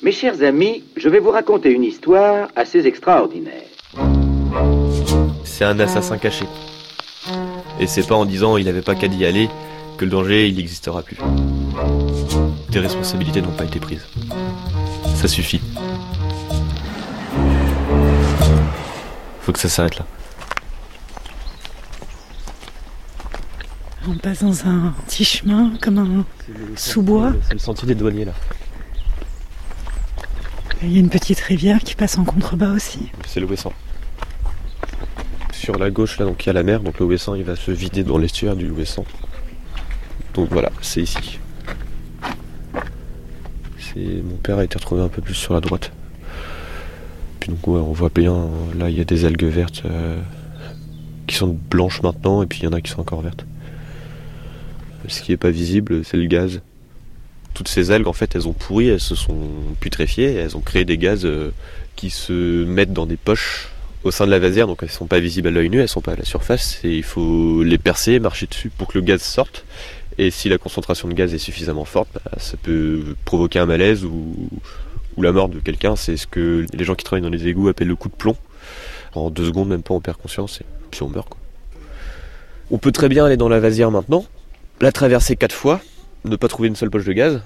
Mes chers amis, je vais vous raconter une histoire assez extraordinaire. C'est un assassin caché. Et c'est pas en disant il avait pas qu'à y aller que le danger il n'existera plus. Tes responsabilités n'ont pas été prises. Ça suffit. Faut que ça s'arrête là. On passe dans un petit chemin, comme un sous-bois. C'est le sentier des douaniers là. Il y a une petite rivière qui passe en contrebas aussi. C'est le. Sur la gauche là donc il y a la mer, donc le il va se vider dans l'estuaire du Ouessant. Donc voilà, c'est ici. Mon père a été retrouvé un peu plus sur la droite. Puis donc ouais, on voit bien là il y a des algues vertes euh, qui sont blanches maintenant et puis il y en a qui sont encore vertes. Ce qui n'est pas visible, c'est le gaz. Toutes ces algues, en fait, elles ont pourri, elles se sont putréfiées, elles ont créé des gaz euh, qui se mettent dans des poches au sein de la vasière, donc elles ne sont pas visibles à l'œil nu, elles sont pas à la surface, et il faut les percer, marcher dessus pour que le gaz sorte. Et si la concentration de gaz est suffisamment forte, bah, ça peut provoquer un malaise ou, la mort de quelqu'un. C'est ce que les gens qui travaillent dans les égouts appellent le coup de plomb. En deux secondes, même pas, on perd conscience et puis on meurt. On peut très bien aller dans la vasière maintenant, la traverser quatre fois, ne pas trouver une seule poche de gaz.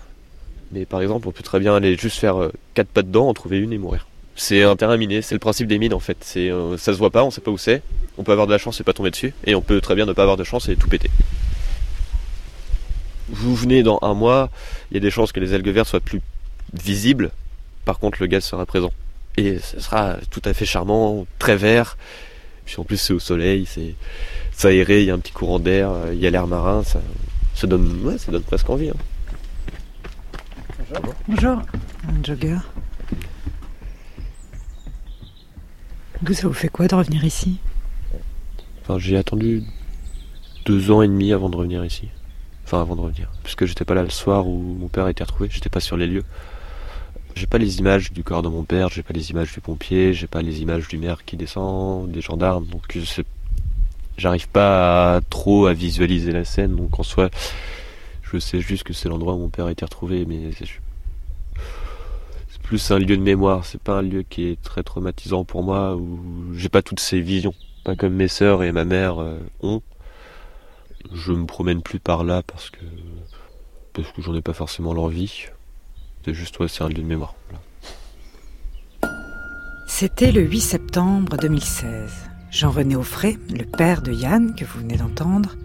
Mais par exemple, on peut très bien aller juste faire euh, quatre pas dedans, en trouver une et mourir. C'est un terrain miné, c'est le principe des mines en fait. C'est, euh, ça se voit pas, on sait pas où c'est. On peut avoir de la chance et pas tomber dessus, et on peut très bien ne pas avoir de chance et tout péter. Vous venez dans un mois, il y a des chances que les algues vertes soient plus visibles. Par contre, le gaz sera présent. Et ce sera tout à fait charmant, très vert. Puis en plus, c'est au soleil, c'est, c'est aéré, il y a un petit courant d'air, il y a l'air marin, ça, ça donne, ouais, ça donne presque envie. hein. Bonjour, un jogger. Vous, ça vous fait quoi de revenir ici? Enfin, j'ai attendu deux ans et demi avant de revenir ici. Enfin, avant de revenir. Puisque j'étais pas là le soir où mon père a été retrouvé, j'étais pas sur les lieux. J'ai pas les images du corps de mon père, j'ai pas les images du pompier, j'ai pas les images du maire qui descend, des gendarmes, donc je sais- j'arrive pas à- trop à visualiser la scène, donc en soi, je sais juste que c'est l'endroit où mon père a été retrouvé, mais c'est plus un lieu de mémoire, c'est pas un lieu qui est très traumatisant pour moi, où j'ai pas toutes ces visions, pas comme mes sœurs et ma mère euh, ont. Je me promène plus par là parce que parce que j'en ai pas forcément l'envie. C'est juste ouais, c'est un lieu de mémoire. C'était le 8 septembre 2016. Jean-René Offray, le père de Yann, que vous venez d'entendre,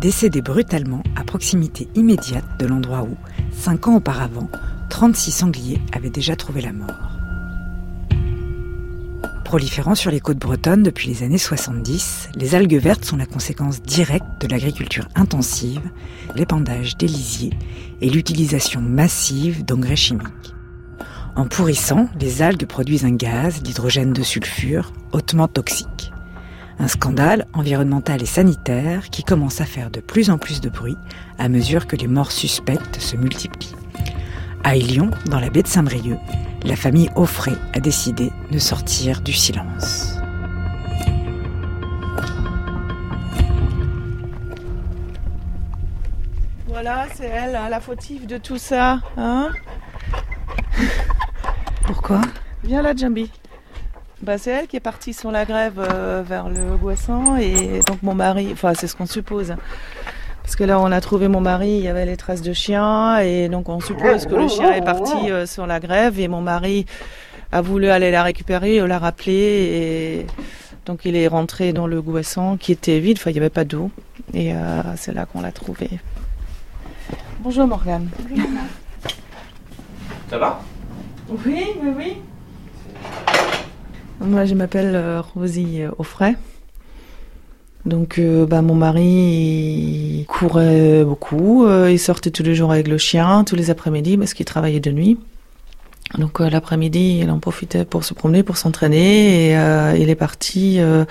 décédé brutalement à proximité immédiate de l'endroit où, cinq ans auparavant, 36 sangliers avaient déjà trouvé la mort. Proliférant sur les côtes bretonnes depuis les années 70, les algues vertes sont la conséquence directe de l'agriculture intensive, l'épandage des lisiers et l'utilisation massive d'engrais chimiques. En pourrissant, les algues produisent un gaz, l'hydrogène de sulfure, hautement toxique. Un scandale environnemental et sanitaire qui commence à faire de plus en plus de bruit à mesure que les morts suspectes se multiplient. À Lyon, dans la baie de Saint-Brieuc, la famille Offray a décidé de sortir du silence. Voilà, c'est elle, hein, la fautive de tout ça. Hein Pourquoi? Viens là, Jambi. Bah, c'est elle qui est partie sur la grève euh, vers le Boisson et donc mon mari, enfin c'est ce qu'on suppose. hein. Parce que là on a trouvé mon mari, il y avait les traces de chien et donc on suppose que le chien est parti euh, sur la grève et mon mari a voulu aller la récupérer, la rappeler et donc il est rentré dans le Boisson qui était vide, enfin il n'y avait pas d'eau et euh, c'est là qu'on l'a trouvé. Bonjour Morgane. Ça va? Oui, oui, oui. Moi, je m'appelle euh, Rosie euh, Offray. Donc, euh, bah, mon mari courait beaucoup. euh, il sortait tous les jours avec le chien, tous les après-midi, parce qu'il travaillait de nuit. Donc, euh, l'après-midi, il en profitait pour se promener, pour s'entraîner. Et euh, il est parti euh,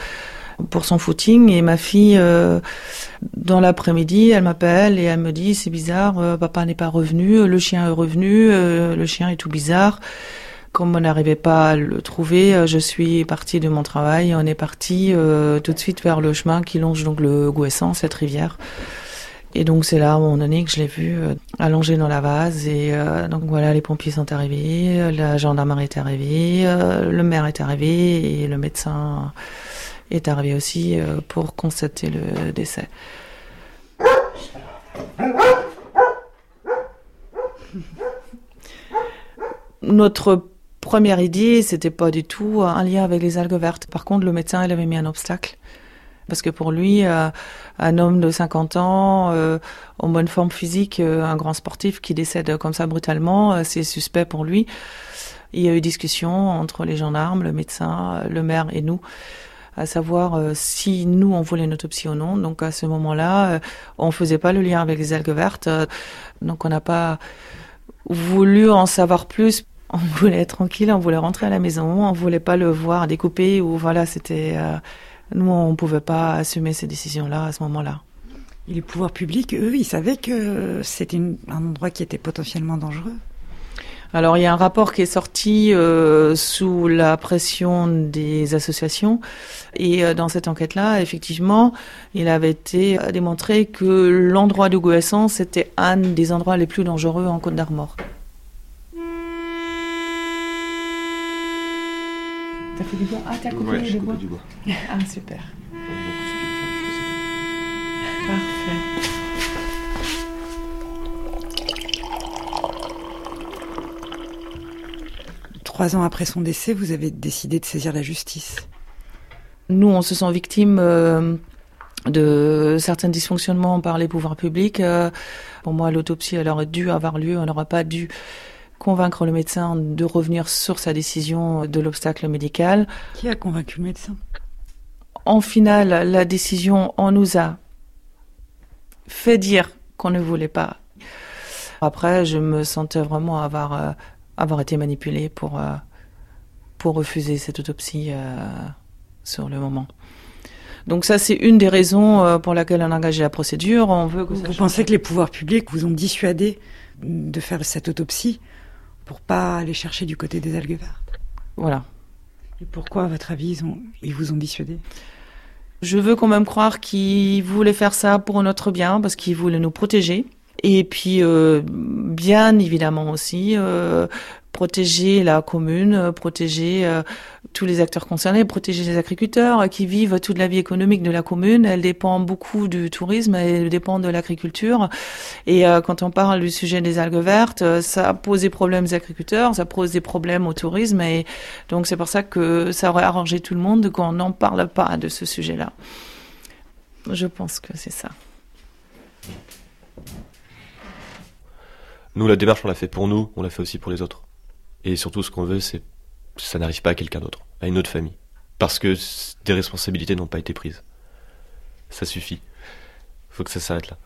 pour son footing. Et ma fille, euh, dans l'après-midi, elle m'appelle et elle me dit, c'est bizarre, euh, papa n'est pas revenu, le chien est revenu, euh, le chien est tout bizarre. Comme on n'arrivait pas à le trouver, euh, je suis partie de mon travail et on est parti euh, tout de suite vers le chemin qui longe donc le Gouessant, cette rivière. Et donc c'est là, à un moment donné, que je l'ai vu euh, allongé dans la vase. Et euh, donc voilà, les pompiers sont arrivés, la gendarmerie est arrivée, le maire est arrivé et le médecin est arrivé aussi pour constater le décès. Notre première idée, c'était pas du tout un lien avec les algues vertes. Par contre, le médecin, il avait mis un obstacle. Parce que pour lui, euh, un homme de 50 ans, euh, en bonne forme physique, euh, un grand sportif qui décède comme ça brutalement, c'est suspect pour lui. Il y a eu discussion entre les gendarmes, le médecin, le maire et nous à savoir si nous on voulait une autopsie ou non. Donc à ce moment-là, on faisait pas le lien avec les algues vertes. donc on n'a pas voulu en savoir plus. On voulait être tranquille, on voulait rentrer à la maison, on voulait pas le voir découper ou voilà, c'était nous, on ne pouvait pas assumer ces décisions-là à ce moment-là. Et les pouvoirs publics, eux, ils savaient que c'était un endroit qui était potentiellement dangereux alors il y a un rapport qui est sorti euh, sous la pression des associations et euh, dans cette enquête-là, effectivement, il avait été euh, démontré que l'endroit de c'était un des endroits les plus dangereux en Côte d'Armor. T'as fait du bois Ah, t'as coupé, du, bois. du bois. ah, super. Parfait. Trois ans après son décès, vous avez décidé de saisir la justice. Nous, on se sent victime euh, de certains dysfonctionnements par les pouvoirs publics. Euh, pour moi, l'autopsie, elle aurait dû avoir lieu. On n'aurait pas dû convaincre le médecin de revenir sur sa décision de l'obstacle médical. Qui a convaincu le médecin? En finale, la décision, on nous a fait dire qu'on ne voulait pas. Après, je me sentais vraiment avoir, euh, avoir été manipulée pour, euh, pour refuser cette autopsie euh, sur le moment. Donc ça, c'est une des raisons pour laquelle on a engagé la procédure. On veut que vous pensez que les pouvoirs publics vous ont dissuadé de faire cette autopsie? Pour pas aller chercher du côté des algues vertes. Voilà. Et pourquoi, à votre avis, ils, vous ont dissuadé? Je veux quand même croire qu'ils voulaient faire ça pour notre bien, parce qu'ils voulaient nous protéger. Et puis, euh, bien évidemment aussi, euh, protéger la commune, euh, protéger euh, tous les acteurs concernés, protéger les agriculteurs qui vivent toute la vie économique de la commune. Elle dépend beaucoup du tourisme, elle dépend de l'agriculture. Et euh, quand on parle du sujet des algues vertes, ça pose des problèmes aux agriculteurs, ça pose des problèmes au tourisme. Et donc c'est pour ça que ça aurait arrangé tout le monde qu'on n'en parle pas de ce sujet-là. Je pense que c'est ça. Nous, la démarche, on l'a fait pour nous, on l'a fait aussi pour les autres. Et surtout, ce qu'on veut, c'est que ça n'arrive pas à quelqu'un d'autre, à une autre famille. Parce que des responsabilités n'ont pas été prises. Ça suffit. Il faut que ça s'arrête là.